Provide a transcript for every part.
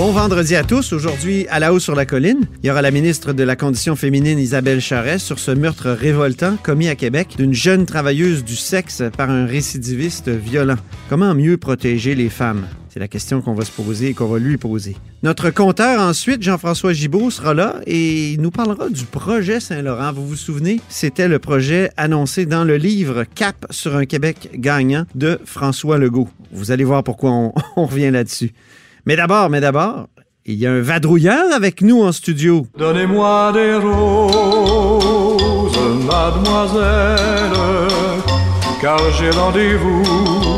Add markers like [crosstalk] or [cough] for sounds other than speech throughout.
Bon vendredi à tous. Aujourd'hui, à la haut sur la colline, il y aura la ministre de la Condition féminine Isabelle Charest sur ce meurtre révoltant commis à Québec d'une jeune travailleuse du sexe par un récidiviste violent. Comment mieux protéger les femmes? C'est la question qu'on va se poser et qu'on va lui poser. Notre compteur ensuite, Jean-François Gibault, sera là et il nous parlera du projet Saint-Laurent. Vous vous souvenez? C'était le projet annoncé dans le livre Cap sur un Québec gagnant de François Legault. Vous allez voir pourquoi on, [laughs] on revient là-dessus. Mais d'abord, mais d'abord, il y a un vadrouilleur avec nous en studio. Donnez-moi des roses, mademoiselle, car j'ai rendez-vous.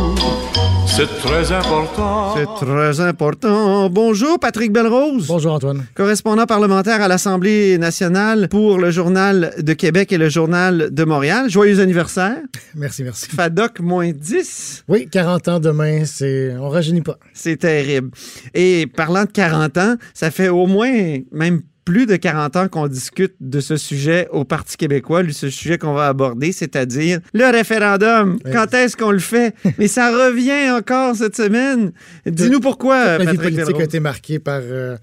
C'est très important. C'est très important. Bonjour, Patrick Belrose. Bonjour, Antoine. Correspondant parlementaire à l'Assemblée nationale pour le Journal de Québec et le Journal de Montréal. Joyeux anniversaire. [laughs] Merci, merci. FADOC moins 10. Oui, 40 ans demain, c'est on rajeunit pas. C'est terrible. Et parlant de 40 ans, ça fait au moins même plus de 40 ans qu'on discute de ce sujet au Parti québécois, ce sujet qu'on va aborder, c'est-à-dire le référendum. Quand est-ce qu'on le fait? [laughs] Mais ça revient encore cette semaine. Dis-nous pourquoi, La vie politique a été marquée par, euh,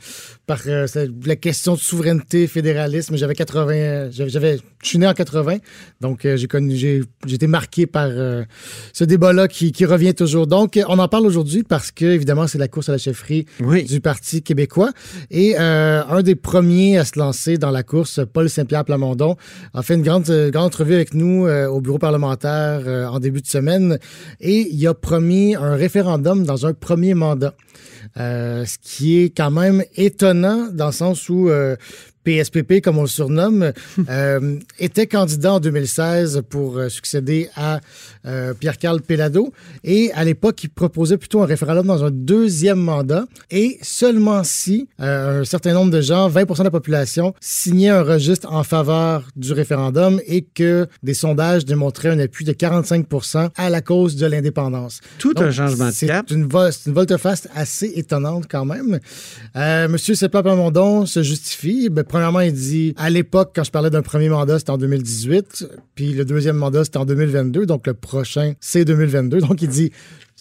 par euh, la question de souveraineté, fédéralisme. J'avais 80, euh, j'avais, je suis né en 80, donc euh, j'ai connu, j'ai, été marqué par euh, ce débat-là qui, qui revient toujours. Donc, on en parle aujourd'hui parce que évidemment c'est la course à la chefferie Oui. du Parti québécois et un des premiers à se lancer dans la course, Paul Saint-Pierre Plamondon, a fait une grande, euh, grande entrevue avec nous euh, au bureau parlementaire euh, en début de semaine et il a promis un référendum dans un premier mandat. Euh, ce qui est quand même étonnant dans le sens où euh, PSPP, comme on le surnomme, [laughs] euh, était candidat en 2016 pour euh, succéder à euh, Pierre-Carl Pellado. Et à l'époque, il proposait plutôt un référendum dans un deuxième mandat. Et seulement si euh, un certain nombre de gens, 20% de la population, signaient un registre en faveur du référendum et que des sondages démontraient un appui de 45% à la cause de l'indépendance. Tout Donc, un changement de c'est cap. Une c'est une volte-face assez étonnante quand même. Euh, Monsieur Seppa Plamondon se justifie. Ben, premièrement, il dit à l'époque, quand je parlais d'un premier mandat, c'était en 2018, puis le deuxième mandat, c'était en 2022, donc le prochain, c'est 2022. Donc, il dit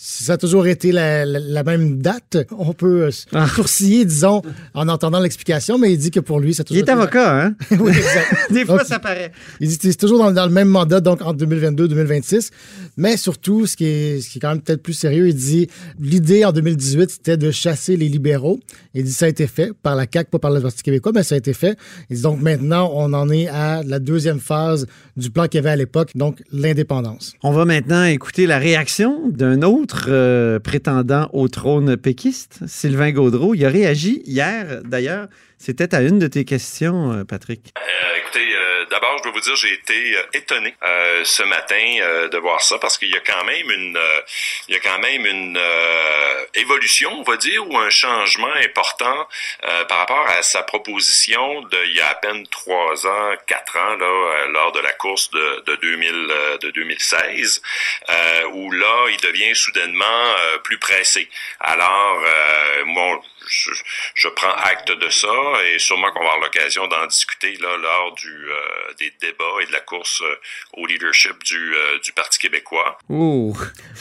ça a toujours été la, la- la même date. On peut euh, Ah. sourciller, disons, en entendant l'explication, mais il dit que pour lui, ça a Il toujours est été la- avocat, hein? [laughs] oui, exact. [laughs] Des fois, Donc, ça paraît. il dit que c'est toujours dans, dans le même mandat, donc entre 2022 et 2026. Mais surtout, ce qui est, ce qui est quand même peut-être plus sérieux, il dit l'idée en 2018, c'était de chasser les libéraux. Il dit ça a été fait par la CAQ, pas par le Parti québécois, mais ça a été fait. Il dit donc maintenant, on en est à la deuxième phase du plan qu'il y avait à l'époque, donc l'indépendance. On va maintenant écouter la réaction d'un autre euh, prétendant au trône péquiste, Sylvain Gaudreau. Il a réagi hier, d'ailleurs. C'était à une de tes questions, euh, Patrick. Euh, écoutez, d'abord, je dois vous dire, j'ai été euh, étonné euh, ce matin euh, de voir ça parce qu'il y a quand même une, il y a quand même une évolution, on va dire, ou un changement important par rapport à sa proposition de il y a à peine trois ans, quatre ans là, lors de la course de, de 2000, euh, de 2016, euh, où là, il devient soudainement plus pressé. Alors, moi, je, je prends acte de ça et sûrement qu'on va avoir l'occasion d'en discuter là, lors du, euh, des débats et de la course euh, au leadership du, euh, du Parti québécois. Oh!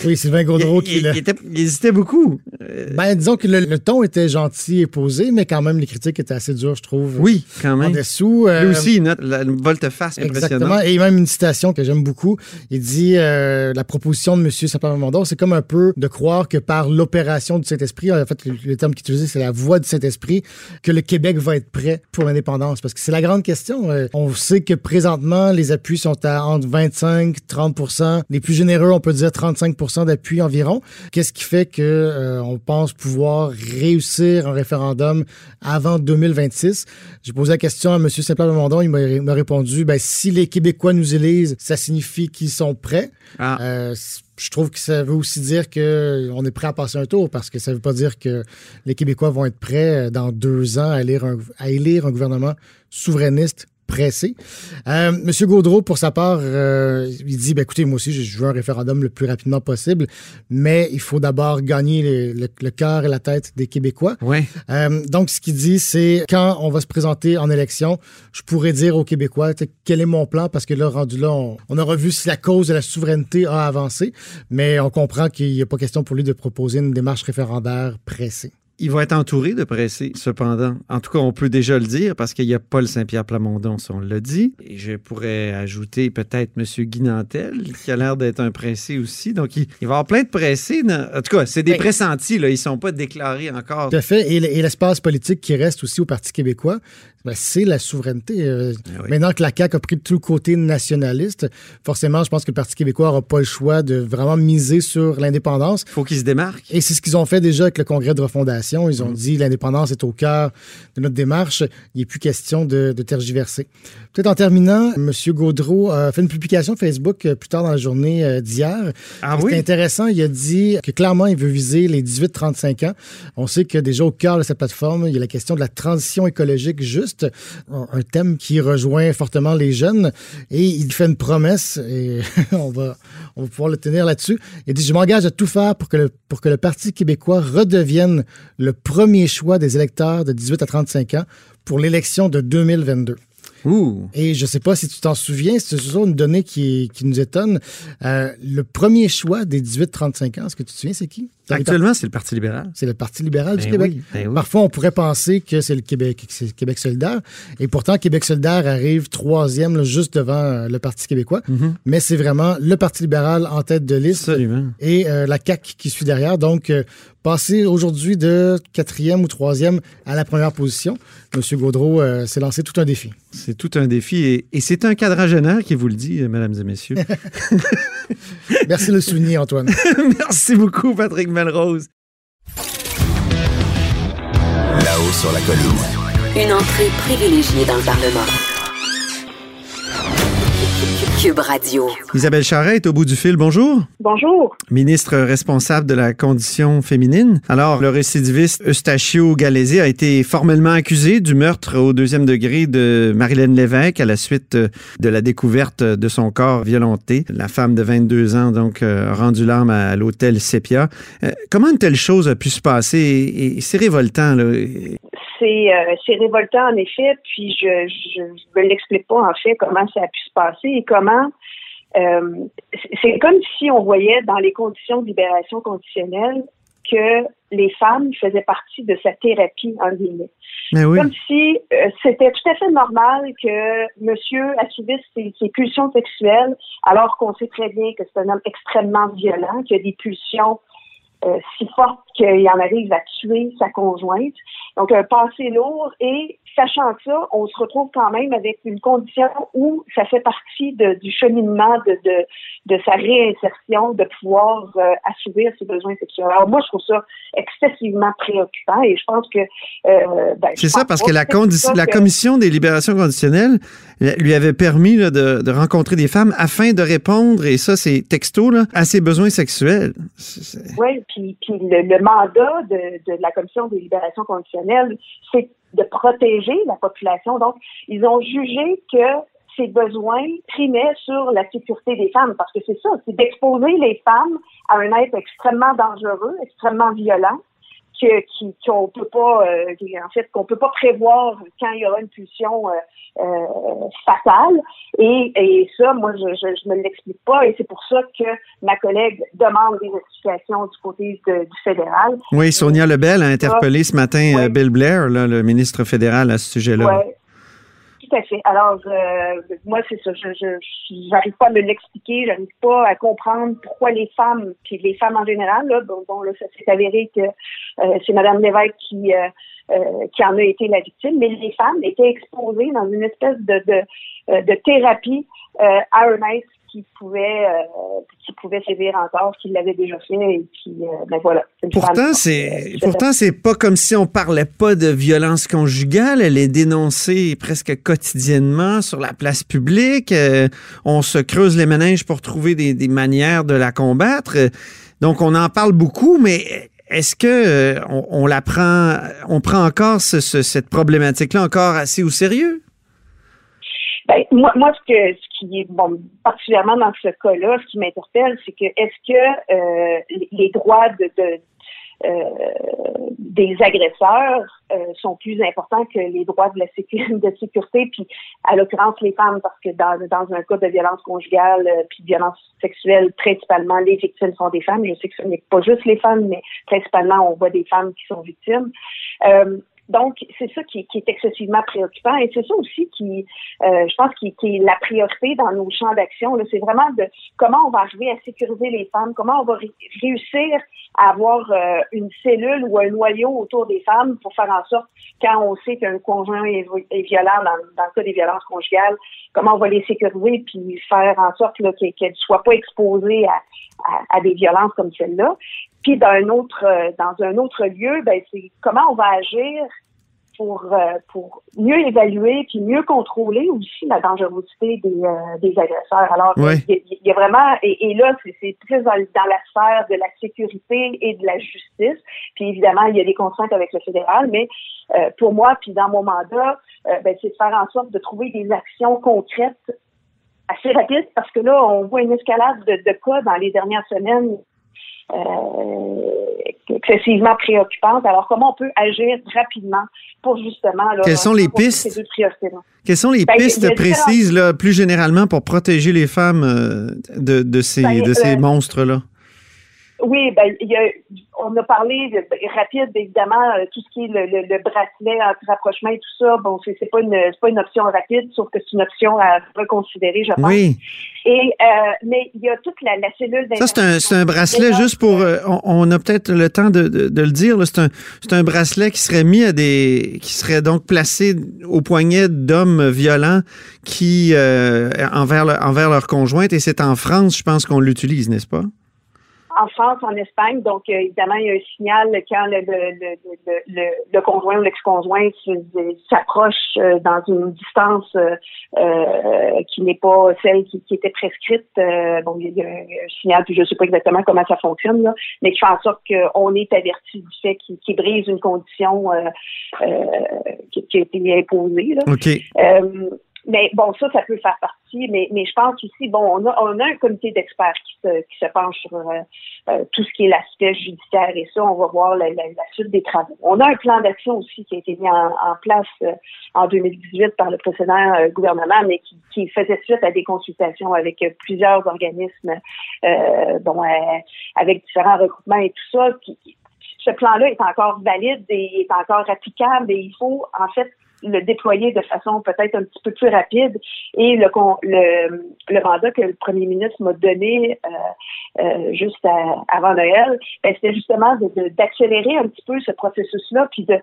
Oui, Sylvain Gaudreau il, qui il- l'a- il était- il hésitait beaucoup. Euh, Ben, disons que le, le ton était gentil et posé, mais quand même, les critiques étaient assez dures, je trouve. oui, quand En même. dessous. euh, Lui aussi, il note la une volte-face Exactement. impressionnante. Et même une citation que j'aime beaucoup. Il dit euh, la proposition de M. Saint-Pamondon, c'est comme un peu de croire que par l'opération du Saint-Esprit, en fait, le, le terme qu'il utilisait, c'est la voix du Saint-Esprit, que le Québec va être prêt pour l'indépendance. Parce que c'est la grande question. Euh, on sait que présentement, les appuis sont à entre 25 30% Les plus généreux, on peut dire 35% d'appui environ. Qu'est-ce qui fait que euh, on pense pouvoir réussir un référendum avant 2026? J'ai posé la question à M. Saint-Pierre-Plamondon. Il m'a répondu, ben, si les Québécois nous élisent, ça signifie qu'ils sont prêts. Ah. Euh, je trouve que ça veut aussi dire qu'on est prêt à passer un tour parce que ça veut pas dire que les Québécois vont être prêts euh, dans deux ans à élire un, à élire un gouvernement souverainiste pressé. Euh, Monsieur Gaudreau, pour sa part, euh, il dit, ben, écoutez, moi aussi, je veux un référendum le plus rapidement possible, mais il faut d'abord gagner le, le, cœur et la tête des Québécois. Ouais. Euh, donc, ce qu'il dit, c'est quand on va se présenter en élection, je pourrais dire aux Québécois quel est mon plan, parce que là, rendu là, on, on aura vu si la cause de la souveraineté a avancé, mais on comprend qu'il n'y a pas question pour lui de proposer une démarche référendaire pressée. Il va être entouré de pressés, cependant. En tout cas, on peut déjà le dire parce qu'il y a Paul Saint-Pierre Plamondon, si on l'a dit. Et je pourrais ajouter peut-être M. Guinantel, qui a l'air d'être un pressé aussi. Donc, il, il, va y avoir plein de pressés. En tout cas, c'est des pressentis, là. Ils ne sont pas déclarés encore. Tout à fait. Et l'espace politique qui reste aussi au Parti québécois, ben, c'est la souveraineté. Euh, oui. Maintenant que la CAQ a pris tout le côté nationaliste, forcément, je pense que le Parti québécois n'aura pas le choix de vraiment miser sur l'indépendance. Il faut qu'il se démarque. Et c'est ce qu'ils ont fait déjà avec le congrès de refondation. Ils ont mmh. dit l'indépendance est au cœur de notre démarche. Il n'est plus question de, de tergiverser. Peut-être en terminant, M. Gaudreau a fait une publication Facebook plus tard dans la journée d'hier. Ah oui? C'est intéressant. Il a dit que clairement, il veut viser les 18-35 ans. On sait que déjà au cœur de cette plateforme, il y a la question de la transition écologique juste, un thème qui rejoint fortement les jeunes. Et il fait une promesse, et [laughs] on, va, on va pouvoir le tenir là-dessus. Il dit, je m'engage à tout faire pour que, le, pour que le Parti québécois redevienne le premier choix des électeurs de 18 à 35 ans pour l'élection de 2022. Ouh. Et je ne sais pas si tu t'en souviens, c'est toujours une donnée qui, qui nous étonne. Euh, le premier choix des 18-35 ans, est-ce que tu te souviens, c'est qui? Actuellement, c'est le Parti libéral. C'est le Parti libéral ben du Québec. Oui, ben oui. Parfois, on pourrait penser que c'est le Québec, c'est Québec solidaire. Et pourtant, Québec solidaire arrive troisième, là, juste devant le Parti québécois. Mm -hmm. Mais c'est vraiment le Parti libéral en tête de liste. Absolument. Et euh, la CAQ qui suit derrière. Donc, euh, passer aujourd'hui de quatrième ou troisième à la première position, M. Gaudreau euh, s'est lancé tout un défi. C'est tout un défi. Et, et c'est un quadragénaire qui vous le dit, mesdames et messieurs. [laughs] Merci de le souligner, Antoine. [laughs] Merci beaucoup, Patrick Melrose. Là-haut sur la colline. Une entrée privilégiée dans le Parlement. Cube Radio. Isabelle Charret est au bout du fil. Bonjour. Bonjour. Ministre responsable de la condition féminine. Alors, le récidiviste Eustachio Galési a été formellement accusé du meurtre au deuxième degré de Marilyn Lévesque à la suite de la découverte de son corps violenté. La femme de 22 ans, donc, a rendu l'arme à l'hôtel Sepia. Comment une telle chose a pu se passer? Et, c'est révoltant, là. C'est euh, révoltant, en effet, puis je ne me l'explique pas, en fait, comment ça a pu se passer et comment euh, c'est comme si on voyait dans les conditions de libération conditionnelle que les femmes faisaient partie de sa thérapie, en guillemets. Oui. Comme si euh, c'était tout à fait normal que monsieur assumisse ses, ses pulsions sexuelles, alors qu'on sait très bien que c'est un homme extrêmement violent, qui a des pulsions si fortes qu'il en arrive à tuer sa conjointe. Donc, un passé lourd et sachant ça, on se retrouve quand même avec une condition où ça fait partie de, du cheminement de, de, de, sa réinsertion, de pouvoir euh, assouvir ses besoins sexuels. Alors moi, je trouve ça excessivement préoccupant et je pense que... Euh, ben, C'est ça, parce que la, la que... commission des libérations conditionnelles lui avait permis là, de, de, rencontrer des femmes afin de répondre, et ça c'est texto, là, à ses besoins sexuels. Oui, puis, puis le, le mandat de, de la commission des libérations conditionnelles, c'est de protéger la population. Donc, ils ont jugé que ces besoins primaient sur la sécurité des femmes, parce que c'est ça, c'est d'exposer les femmes à un être extrêmement dangereux, extrêmement violent, que, qui, qu'on peut pas, euh, en fait, qu'on peut pas prévoir quand il y aura une pulsion euh, euh, fatale. Et, et ça, moi, je, je, je me l'explique pas, et c'est pour ça que ma collègue demande des explications du côté de, du fédéral. Oui, Sonia Lebel a interpellé ce matin ouais. Bill Blair, là, le ministre fédéral, à ce sujet-là. Ouais. Tout à fait. Alors, euh, moi, c'est ça. Je, je, j'arrive pas à me l'expliquer. J'arrive pas à comprendre pourquoi les femmes, puis les femmes en général, là, bon, bon là, ça s'est avéré que euh, c'est Madame Lévesque qui euh, euh, qui en a été la victime, mais les femmes étaient exposées dans une espèce de de, de thérapie euh, à être qui pouvait euh, qui pouvait sévir encore, qui l'avait déjà fait et euh, ben voilà. Pourtant c'est pourtant c'est pas comme si on parlait pas de violence conjugale, elle est dénoncée presque quotidiennement sur la place publique, euh, on se creuse les méninges pour trouver des, des manières de la combattre. Donc on en parle beaucoup mais est-ce que euh, on, on, la prend, on prend encore ce, ce, cette problématique-là encore assez au sérieux? Ben, moi, moi, ce que ce qui est bon, particulièrement dans ce cas-là, ce qui m'interpelle, c'est que est-ce que euh, les droits de, de euh, des agresseurs euh, sont plus importants que les droits de la [laughs] sécurité, puis à l'occurrence les femmes parce que dans, dans un cas de violence conjugale euh, puis de violence sexuelle principalement les victimes sont des femmes. Je sais que ce n'est pas juste les femmes mais principalement on voit des femmes qui sont victimes donc, c'est ça qui, qui, est excessivement préoccupant et c'est ça aussi qui, euh, je pense, qui, est la priorité dans nos champs d'action. C'est vraiment de comment on va arriver à sécuriser les femmes, comment on va réussir à avoir euh, une cellule ou un noyau autour des femmes pour faire en sorte, quand on sait qu'un conjoint est, violent dans, le cas des violences conjugales, comment on va les sécuriser puis faire en sorte qu'elles ne soient pas exposées à, à des violences comme celle-là. Puis dans un autre euh, dans un autre lieu, ben c'est comment on va agir pour euh, pour mieux évaluer puis mieux contrôler aussi la dangerosité des, euh, des agresseurs. Alors il, y a, vraiment et, là c'est très dans, dans, la sphère de la sécurité et de la justice. Puis évidemment il y a des contraintes avec le fédéral, mais pour moi puis dans mon mandat, ben, c'est de faire en sorte de trouver des actions concrètes assez rapides parce que là on voit une escalade de, de cas dans les dernières semaines euh, excessivement préoccupante. Alors, comment on peut agir rapidement pour justement... Là, Quelles sont les pistes? Quelles sont les ben, pistes précises, là, plus généralement, pour protéger les femmes euh, de, de ces, ben, de ces euh, monstres-là? Oui, ben, il y a, on a parlé de, rapide, évidemment, euh, tout ce qui est le, le, le bracelet anti-rapprochement et tout ça. Bon, c'est, pas une c'est pas une option rapide, sauf que c'est une option à reconsidérer, je pense. Oui. Et euh, mais il y a toute la, la cellule Ça, c'est un, c'est un bracelet juste pour. Euh, on, a peut-être le temps de, de, de le dire. C'est un, c'est un bracelet qui serait mis à des. qui serait donc placé au poignet d'hommes violents qui envers, envers leur conjointe. Et c'est en France, je pense qu'on l'utilise, n'est-ce pas? En France, en Espagne. Donc, euh, évidemment, il y a un signal quand le, le, le, le conjoint ou l'ex-conjoint s'approche euh, dans une distance euh, qui n'est pas celle qui, était prescrite. bon, il y a un signal, puis je ne sais pas exactement comment ça fonctionne, là, mais qui fait en sorte qu'on est averti du fait qu'il brise une condition qui, qui, a été imposée. Là. Mais bon, ça, ça peut faire partie, mais, mais je pense aussi, bon, on a, on a un comité d'experts qui se, qui se penche sur euh, euh, tout ce qui est l'aspect judiciaire et ça, on va voir la, la, suite des travaux. On a un plan d'action aussi qui a été mis en, en place euh, en 2018 par le précédent gouvernement, mais qui, qui faisait suite à des consultations avec plusieurs organismes, bon, avec différents regroupements et tout ça. Ce plan-là est encore valide et est encore applicable et il faut en fait le déployer de façon peut-être un petit peu plus rapide. Et le, le, le mandat que le premier ministre m'a donné euh, euh, juste avant Noël, ben, c'était justement d'accélérer de, un petit peu ce processus-là, puis de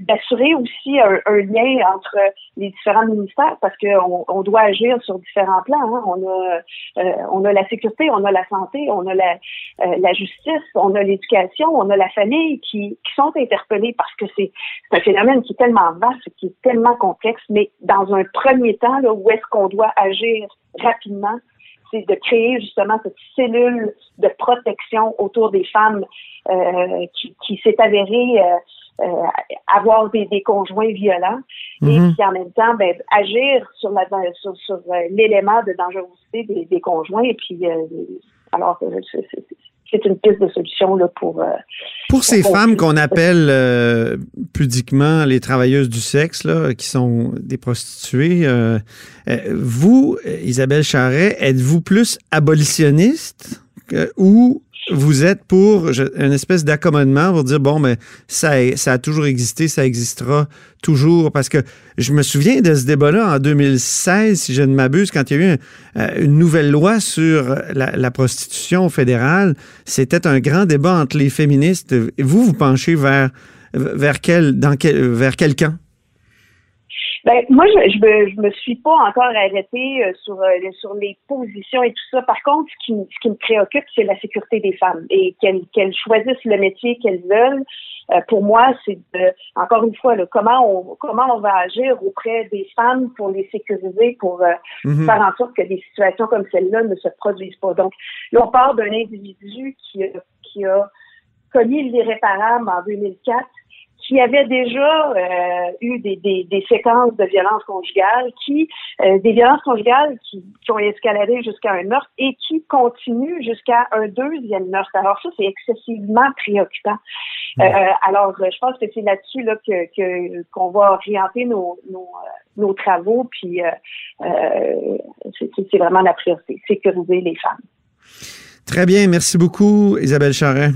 d'assurer aussi un, un, lien entre les différents ministères, parce qu'on on doit agir sur différents plans. Hein. On a euh, on a la sécurité, on a la santé, on a la, euh, la justice, on a l'éducation, on a la famille qui, qui sont interpellés parce que c'est un phénomène qui est tellement vaste qui est tellement complexe, mais dans un premier temps, là, où est-ce qu'on doit agir rapidement, c'est de créer justement cette cellule de protection autour des femmes euh, qui, qui s'est avérée euh, euh, avoir des, des, conjoints violents et mm-hmm. puis en même temps ben, agir sur la sur, sur l'élément de dangerosité des, des, conjoints et puis alors c'est une piste de solution là, pour. Euh, pour ces femmes qu'on appelle euh, pudiquement les travailleuses du sexe, là, qui sont des prostituées, euh, vous, Isabelle Charret, êtes-vous plus abolitionniste ou vous êtes pour une espèce d'accommodement pour dire, bon, mais ça, ça a toujours existé, ça existera toujours. Parce que je me souviens de ce débat-là en 2016, si je ne m'abuse, quand il y a eu euh, une nouvelle loi sur la, prostitution fédérale. C'était un grand débat entre les féministes. Vous, vous penchez vers, vers, quel, dans quel, vers quel camp? Ben, moi, je, je, me, je me suis pas encore arrêtée euh, sur, euh, sur les positions et tout ça. Par contre, ce qui, ce qui me préoccupe, c'est la sécurité des femmes et qu'elles qu'elles choisissent le métier qu'elles veulent. Euh, pour moi, c'est de, encore une fois, là, comment on comment on va agir auprès des femmes pour les sécuriser, pour mhm. faire en sorte que des situations comme celle-là ne se produisent pas. Donc, là, on part d'un individu qui, qui a commis l'irréparable en 2004 qui avaient déjà euh, eu des, des, des, séquences de violence conjugale, qui euh, des violences conjugales qui, qui ont escaladé jusqu'à un meurtre et qui continuent jusqu'à un deuxième meurtre. Alors ça, c'est excessivement préoccupant. Euh, alors, je pense que c'est là-dessus là, que qu'on va orienter nos, nos, nos travaux, puis c'est vraiment la priorité, sécuriser les femmes. Très bien, merci beaucoup, Isabelle Charret.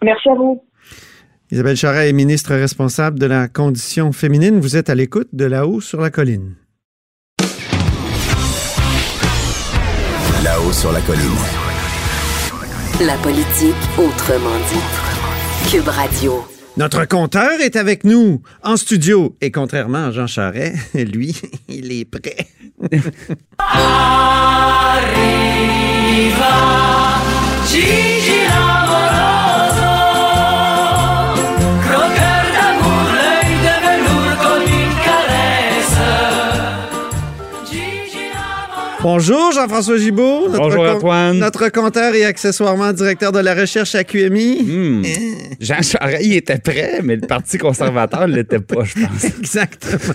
Merci à vous. Isabelle Charret est ministre responsable de la condition féminine. Vous êtes à l'écoute de là-haut sur la colline. Là-haut sur la colline. La politique autrement dit. Cube Radio. Notre compteur est avec nous en studio et contrairement à Jean Charret, [laughs] lui, il est prêt. [laughs] Bonjour Jean-François Gibault. Bonjour Antoine. Notre compteur et accessoirement directeur de la recherche à QMI. Hmm. Jean Charest, il était prêt, mais le Parti conservateur ne l'était pas, je pense. [laughs] Exactement.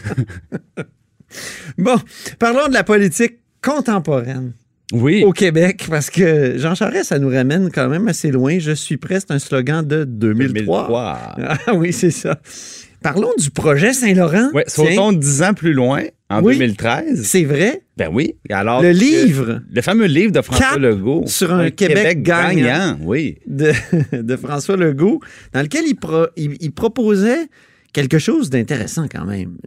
bon, parlons de la politique contemporaine. Oui. Au Québec, parce que Jean Charest, ça nous ramène quand même assez loin. Je suis prêt, c'est un slogan de 2003. 2003. Ah oui, c'est ça. Parlons du projet Saint-Laurent. Oui, sautons dix ans plus loin, en 2013. C'est vrai? Ben oui. Alors, le livre. Le fameux livre de François Legault. Sur un, Québec, gagnant. oui. De, [laughs] de, François Legault, dans lequel il, il, proposait quelque chose d'intéressant quand même.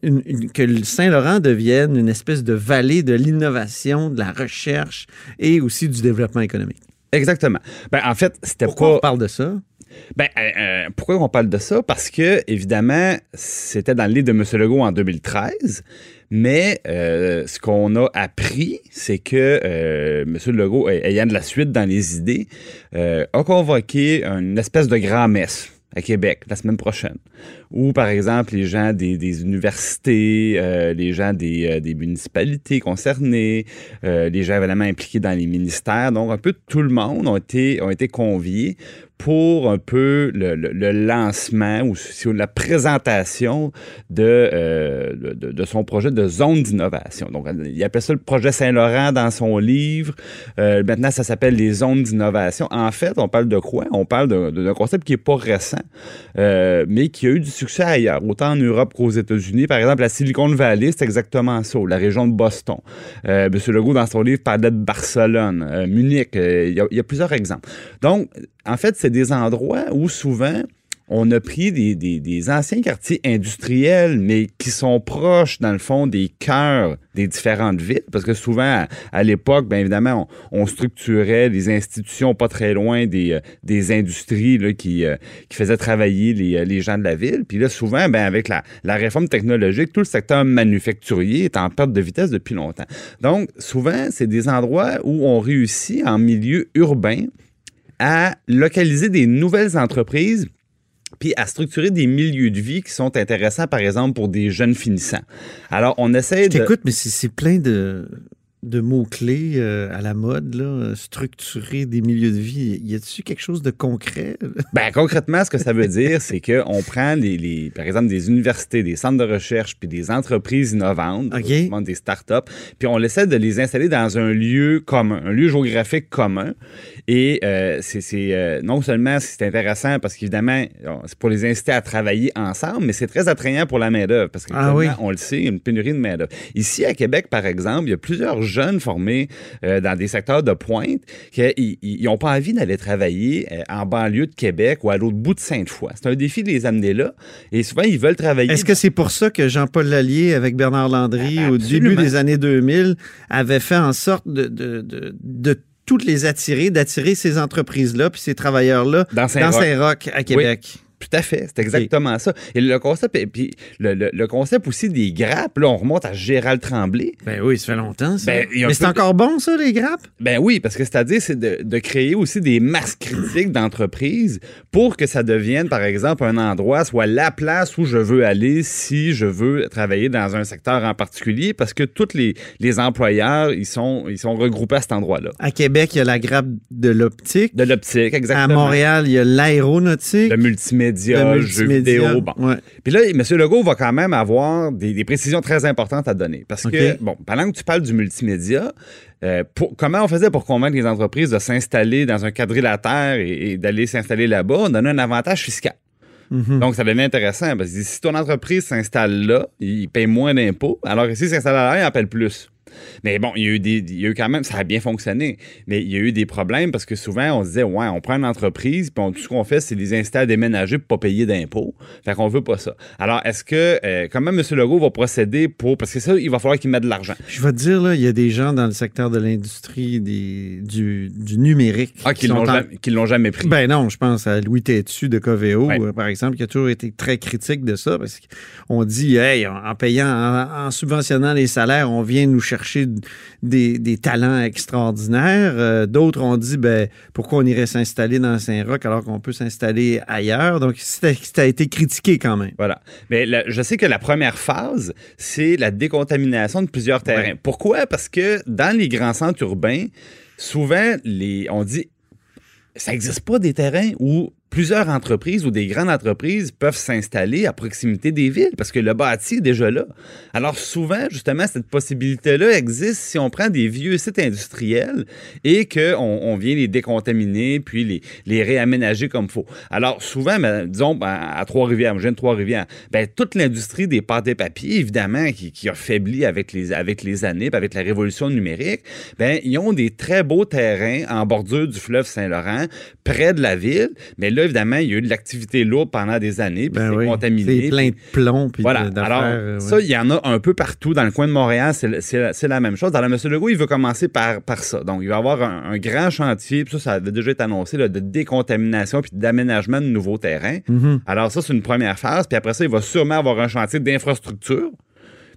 que le Saint-Laurent devienne une espèce de vallée de l'innovation, de la recherche et aussi du développement économique. Exactement. Ben, en fait, c'était Pourquoi on parle de ça? Ben, euh, euh, pourquoi on parle de ça? Parce que, évidemment, c'était dans le livre de M. Legault en 2013, mais euh, ce qu'on a appris, c'est que M. Legault, ayant de la suite dans les idées, a convoqué une espèce de grand-messe à Québec la semaine prochaine, où, par exemple, les gens des, universités, les gens des, municipalités concernées, les gens évidemment impliqués dans les ministères, donc un peu tout le monde ont été, ont été conviés pour un peu le, lancement ou la présentation euh, de, de, son projet de zone d'innovation. Donc, il appelle ça le projet Saint-Laurent dans son livre. Euh, maintenant, ça s'appelle les zones d'innovation. En fait, on parle de quoi? On parle d'un concept qui n'est pas récent, euh, mais qui a eu du succès ailleurs, autant en Europe qu'aux États-Unis. Par exemple, la Silicon Valley, c'est exactement ça, la région de Boston. M. Legault, dans son livre, parlait de Barcelone, Munich. il y a plusieurs exemples. Donc, en fait, c'est des endroits où souvent on a pris des, anciens quartiers industriels, mais qui sont proches, dans le fond, des cœurs des différentes villes, parce que souvent, à, l'époque, bien évidemment, on, structurait les institutions pas très loin des, euh, des industries là, qui, euh, qui faisaient travailler les, euh, les, gens de la ville. Puis là, souvent, bien, avec la, la réforme technologique, tout le secteur manufacturier est en perte de vitesse depuis longtemps. Donc, souvent, c'est des endroits où on réussit en milieu urbain à localiser des nouvelles entreprises puis à structurer des milieux de vie qui sont intéressants, par exemple, pour des jeunes finissants. Alors, on essaie de... Écoute, mais c'est plein de de mots-clés euh, à la mode, là, structurer des milieux de vie. Y a-t-il quelque chose de concret? [laughs] ben, concrètement, ce que ça veut dire, c'est qu'on prend, les, les, par exemple, des universités, des centres de recherche, puis des entreprises innovantes, des startups, puis on essaie de les installer dans un lieu commun, un lieu géographique commun. Et euh, c'est euh, non seulement c'est intéressant parce qu'évidemment, c'est pour les inciter à travailler ensemble, mais c'est très attrayant pour la main-d'œuvre parce que, ah on le sait, il y a une pénurie de main-d'œuvre. Ici, à Québec, par exemple, il y a plusieurs jeunes formés euh, dans des secteurs de pointe qui n'ont pas envie d'aller travailler euh, en banlieue de Québec ou à l'autre bout de Sainte-Foy. C'est un défi de les amener là. Et souvent, ils veulent travailler. Est-ce que c'est pour ça que Jean-Paul Lallier, avec Bernard Landry, au début des années 2000, avait fait en sorte de, de, de, de toutes les attirer, d'attirer ces entreprises-là puis ces travailleurs-là dans Saint-Roch à Québec? Tout à fait, c'est exactement ça. Et le concept, et puis le, concept aussi des grappes, là, on remonte à Gérald Tremblay. Ben oui, ça fait longtemps, ça. Ben, Mais c'est encore bon, ça, les grappes? Ben oui, parce que c'est-à-dire, c'est de, créer aussi des masses critiques d'entreprise pour que ça devienne, par exemple, un endroit, soit la place où je veux aller si je veux travailler dans un secteur en particulier, parce que tous les, les employeurs, ils sont, ils sont regroupés à cet endroit-là. À Québec, il y a la grappe de l'optique. De l'optique, exactement. À Montréal, il y a l'aéronautique. Le multimédia multimédia, jeux vidéo. Bon. ouais. Puis là, M. Legault va quand même avoir des, des précisions très importantes à donner. Parce que, bon, pendant que tu parles du multimédia, euh, pour- comment on faisait pour convaincre les entreprises de s'installer dans un quadrilatère et, et d'aller s'installer là-bas? On donnait un avantage fiscal. Mhm. Donc, ça devenait intéressant parce que si ton entreprise s'installe là, il paye moins d'impôts, alors que s'il s'installe là, il en paye plus. Mais bon, il y, a eu des, il y a eu quand même, ça a bien fonctionné, mais il y a eu des problèmes parce que souvent, on se disait, ouais, on prend une entreprise, puis on- tout ce qu'on fait, c'est les inciter à déménager pour pas payer d'impôts. Fait qu'on veut pas ça. Alors, est-ce que, euh, comment M. Legault va procéder pour, parce que ça, il va falloir qu'il mette de l'argent. Je vais te dire, là, il y a des gens dans le secteur de l'industrie des- du, du numérique. Ah, qu'ils sont l'ont en- jamais, qu'ils l'ont jamais pris. Ben non, je pense à Louis Tétu de Coveo, Ouais. euh, par exemple, qui a toujours été très critique de ça, parce qu'on dit, hey, en en payant, en, en subventionnant les salaires, on vient nous chercher des, des talents extraordinaires. Euh, D'autres ont dit, ben, pourquoi on irait s'installer dans Saint-Roch alors qu'on peut s'installer ailleurs? Donc, ça ça a été critiqué quand même. Voilà. Mais la- je sais que la première phase, c'est la décontamination de plusieurs terrains. Ouais. Pourquoi? Parce que dans les grands centres urbains, souvent, les, on dit, ça n'existe pas des terrains où plusieurs entreprises ou des grandes entreprises peuvent s'installer à proximité des villes parce que le bâti est déjà là. Alors souvent, justement, cette possibilité-là existe si on prend des vieux sites industriels et qu'on on vient les décontaminer puis les, réaménager comme il faut. Alors souvent, ben, disons, ben, à Trois-Rivières, je viens de Trois-Rivières, ben, toute l'industrie des pâtes et papiers, évidemment, qui, a faibli avec les, avec les années, avec la révolution numérique, ben, ils ont des très beaux terrains en bordure du fleuve Saint-Laurent, près de la ville. Mais là, évidemment, il y a eu de l'activité lourde pendant des années, puis Ben c'est oui. contaminé. C'est plein de plomb puis Voilà. de-. Alors, euh, ouais. ça, il y en a un peu partout. Dans le coin de Montréal, c'est la, même chose. Le M. Legault, il veut commencer par, par ça. Donc, il va avoir un, un grand chantier, puis ça, ça avait déjà été annoncé, là, de décontamination puis d'aménagement de nouveaux terrains. Mhm. Alors, ça, c'est une première phase. Puis après ça, il va sûrement avoir un chantier d'infrastructure.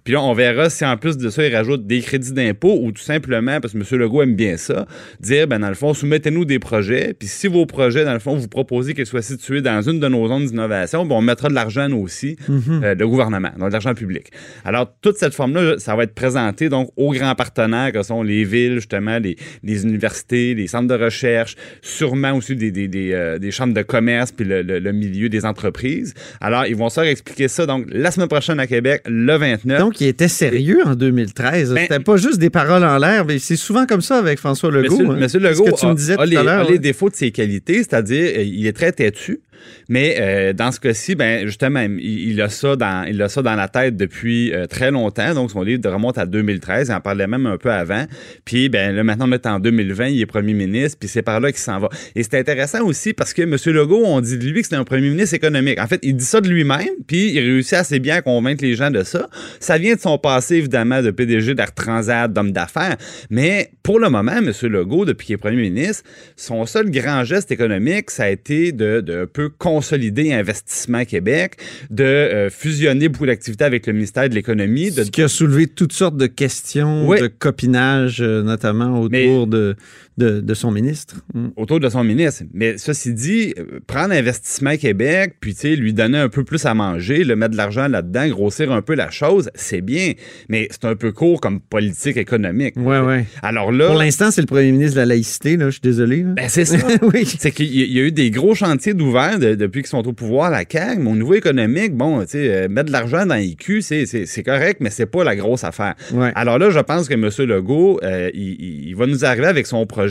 Puis là, on verra si en plus de ça, il rajoute des crédits d'impôt ou tout simplement, parce que M. Legault aime bien ça, dire, ben dans le fond, soumettez-nous des projets. Puis si vos projets, dans le fond, vous proposez qu'ils soient situés dans une de nos zones d'innovation, ben on mettra de l'argent, nous aussi, euh, le gouvernement, donc de l'argent public. Alors, toute cette forme-là, ça va être présenté donc aux grands partenaires que sont les villes, justement, les, les universités, les centres de recherche, sûrement aussi des, des, des, euh, des chambres de commerce, puis le, le- le milieu des entreprises. Alors, ils vont se expliquer ça, donc, la semaine prochaine à Québec, le 29. Donc, il était sérieux en 2013. Ben- C'était pas juste des paroles en l'air, mais c'est souvent comme ça avec François Legault. Monsieur, hein. Monsieur Ce Legault que tu a, me disais a tout les, à l'heure. a les défauts de ses qualités, c'est-à-dire euh, il est très têtu, mais euh, dans ce cas-ci, ben justement, il, a ça dans il a ça dans la tête depuis euh, très longtemps. Donc son livre remonte à 2013, il en parlait même un peu avant. Puis ben là maintenant on est en 2020, il est premier ministre, puis c'est par là qu'il s'en va. Et c'est intéressant aussi parce que Monsieur Legault, on dit de lui que c'est un premier ministre économique. En fait, il dit ça de lui-même, puis il réussit assez bien à convaincre les gens de ça. Ça vient de son passé évidemment de PDG d'Air Transat, d'homme d'affaires, mais pour le moment, M. Legault, depuis qu'il est premier ministre, son seul grand geste économique, ça a été de, de un consolider Investissement Québec, de euh, fusionner beaucoup d'activités avec le ministère de l'Économie, de Ce qui a soulevé toutes sortes de questions, Oui. de copinage, euh, notamment autour Mais- de, de, de son ministre. Mm. autour de son ministre. Mais ceci dit, euh, prendre Investissement Québec, puis lui donner un peu plus à manger, le mettre de l'argent là-dedans, grossir un peu la chose, c'est bien. Mais c'est un peu court comme politique économique. Ouais, ouais. Alors là, Pour l'instant, c'est le premier ministre de la laïcité, là, je suis désolé. là. ben c'est ça. [laughs] oui. C'est qu'il y a- eu des gros chantiers d'ouvert de- depuis qu'ils sont au pouvoir, la CAQ, mais au niveau économique, bon, tu sais, euh, mettre de l'argent dans les culs, c'est- correct, mais c'est pas la grosse affaire. Ouais. Alors là, je pense que M. Legault, euh, il va nous arriver avec son projet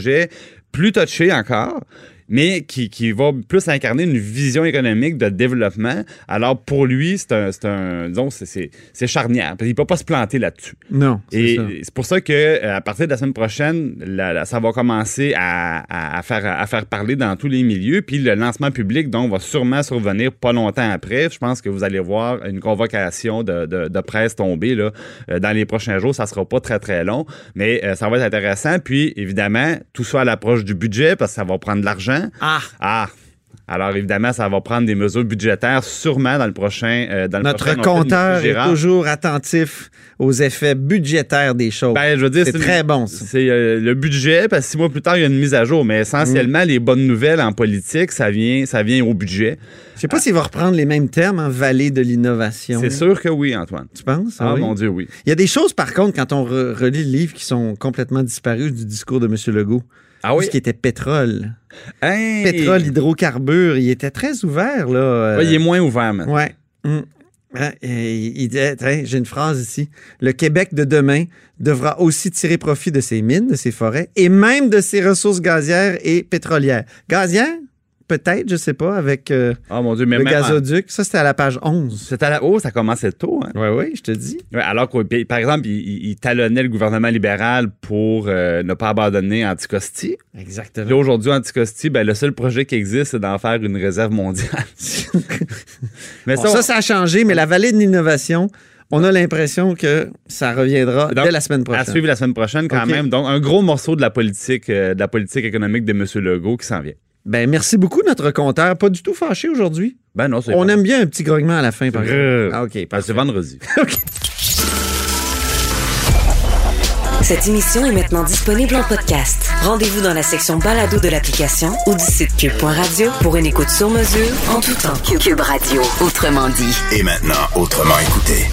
plus touché encore, mais qui, qui va plus incarner une vision économique de développement. Alors pour lui, c'est un, c'est un, disons, c'est- c'est c'est charnière. Il ne peut pas se planter là-dessus. Non, c'est Et c'est pour ça que euh, à partir de la semaine prochaine, la- la- ça va commencer à, à- à faire, à faire parler dans tous les milieux. Puis le lancement public, donc, va sûrement survenir pas longtemps après. Je pense que vous allez voir une convocation de, de- de presse tomber là, euh, dans les prochains jours. Ça sera pas très, très long, mais euh, ça va être intéressant. Puis, évidemment, tout ça à l'approche du budget parce que ça va prendre de l'argent. Ah! Ah! Alors, évidemment, ça va prendre des mesures budgétaires sûrement dans le prochain. euh, dans le Notre prochain compteur est toujours attentif aux effets budgétaires des choses. Ben, je veux dire, c'est très bon. C'est euh, le budget, parce que six mois plus tard, il y a une mise à jour. Mais essentiellement, Mm. les bonnes nouvelles en politique, ça vient, ça vient au budget. Je sais pas s'il va reprendre les mêmes termes en vallée de l'innovation. C'est sûr que oui, Antoine. Tu penses? Ah, oui? mon Dieu, oui. Il y a des choses, par contre, quand on re- relit le livre, qui sont complètement disparues du discours de M. Legault. Ah tout ce qui était pétrole. Hey! Pétrole, hydrocarbures, il était très ouvert, là. euh, Ouais, il est moins ouvert maintenant. Ouais. Hum. Hein, il tiens, j'ai une phrase ici. Le Québec de demain devra aussi tirer profit de ses mines, de ses forêts et même de ses ressources gazières et pétrolières. Gazières? Peut-être, je sais pas, avec euh, Oh mon Dieu, mais le même en- gazoduc. Ça, c'était à la page 11. C'était à la oh, ça commençait tôt. Hein? Oui, oui, je te dis. Ouais, alors que, puis, par exemple, il, talonnait le gouvernement libéral pour euh, ne pas abandonner Anticosti. Exactement. Là, aujourd'hui, Anticosti, ben, le seul projet qui existe, c'est d'en faire une réserve mondiale. [laughs] mais Bon, ça, ça a changé, mais la vallée de l'innovation, on a l'impression que ça reviendra Donc, dès la semaine à prochaine. suivre la semaine prochaine quand même. Donc, un gros morceau de la politique, euh, de la politique économique de M. Legault qui s'en vient. Ben, merci beaucoup, notre compteur. Pas du tout fâché aujourd'hui. Ben non, c'est On pas- aime bien un petit grognement à la fin, par exemple. Ah, OK, ben, parfait. c'est vendredi. [laughs] Cette émission est maintenant disponible en podcast. Rendez-vous dans la section balado de l'application ou du site cube.radio pour une écoute sur mesure en tout temps. Cube Radio, autrement dit. Et maintenant, autrement écouté.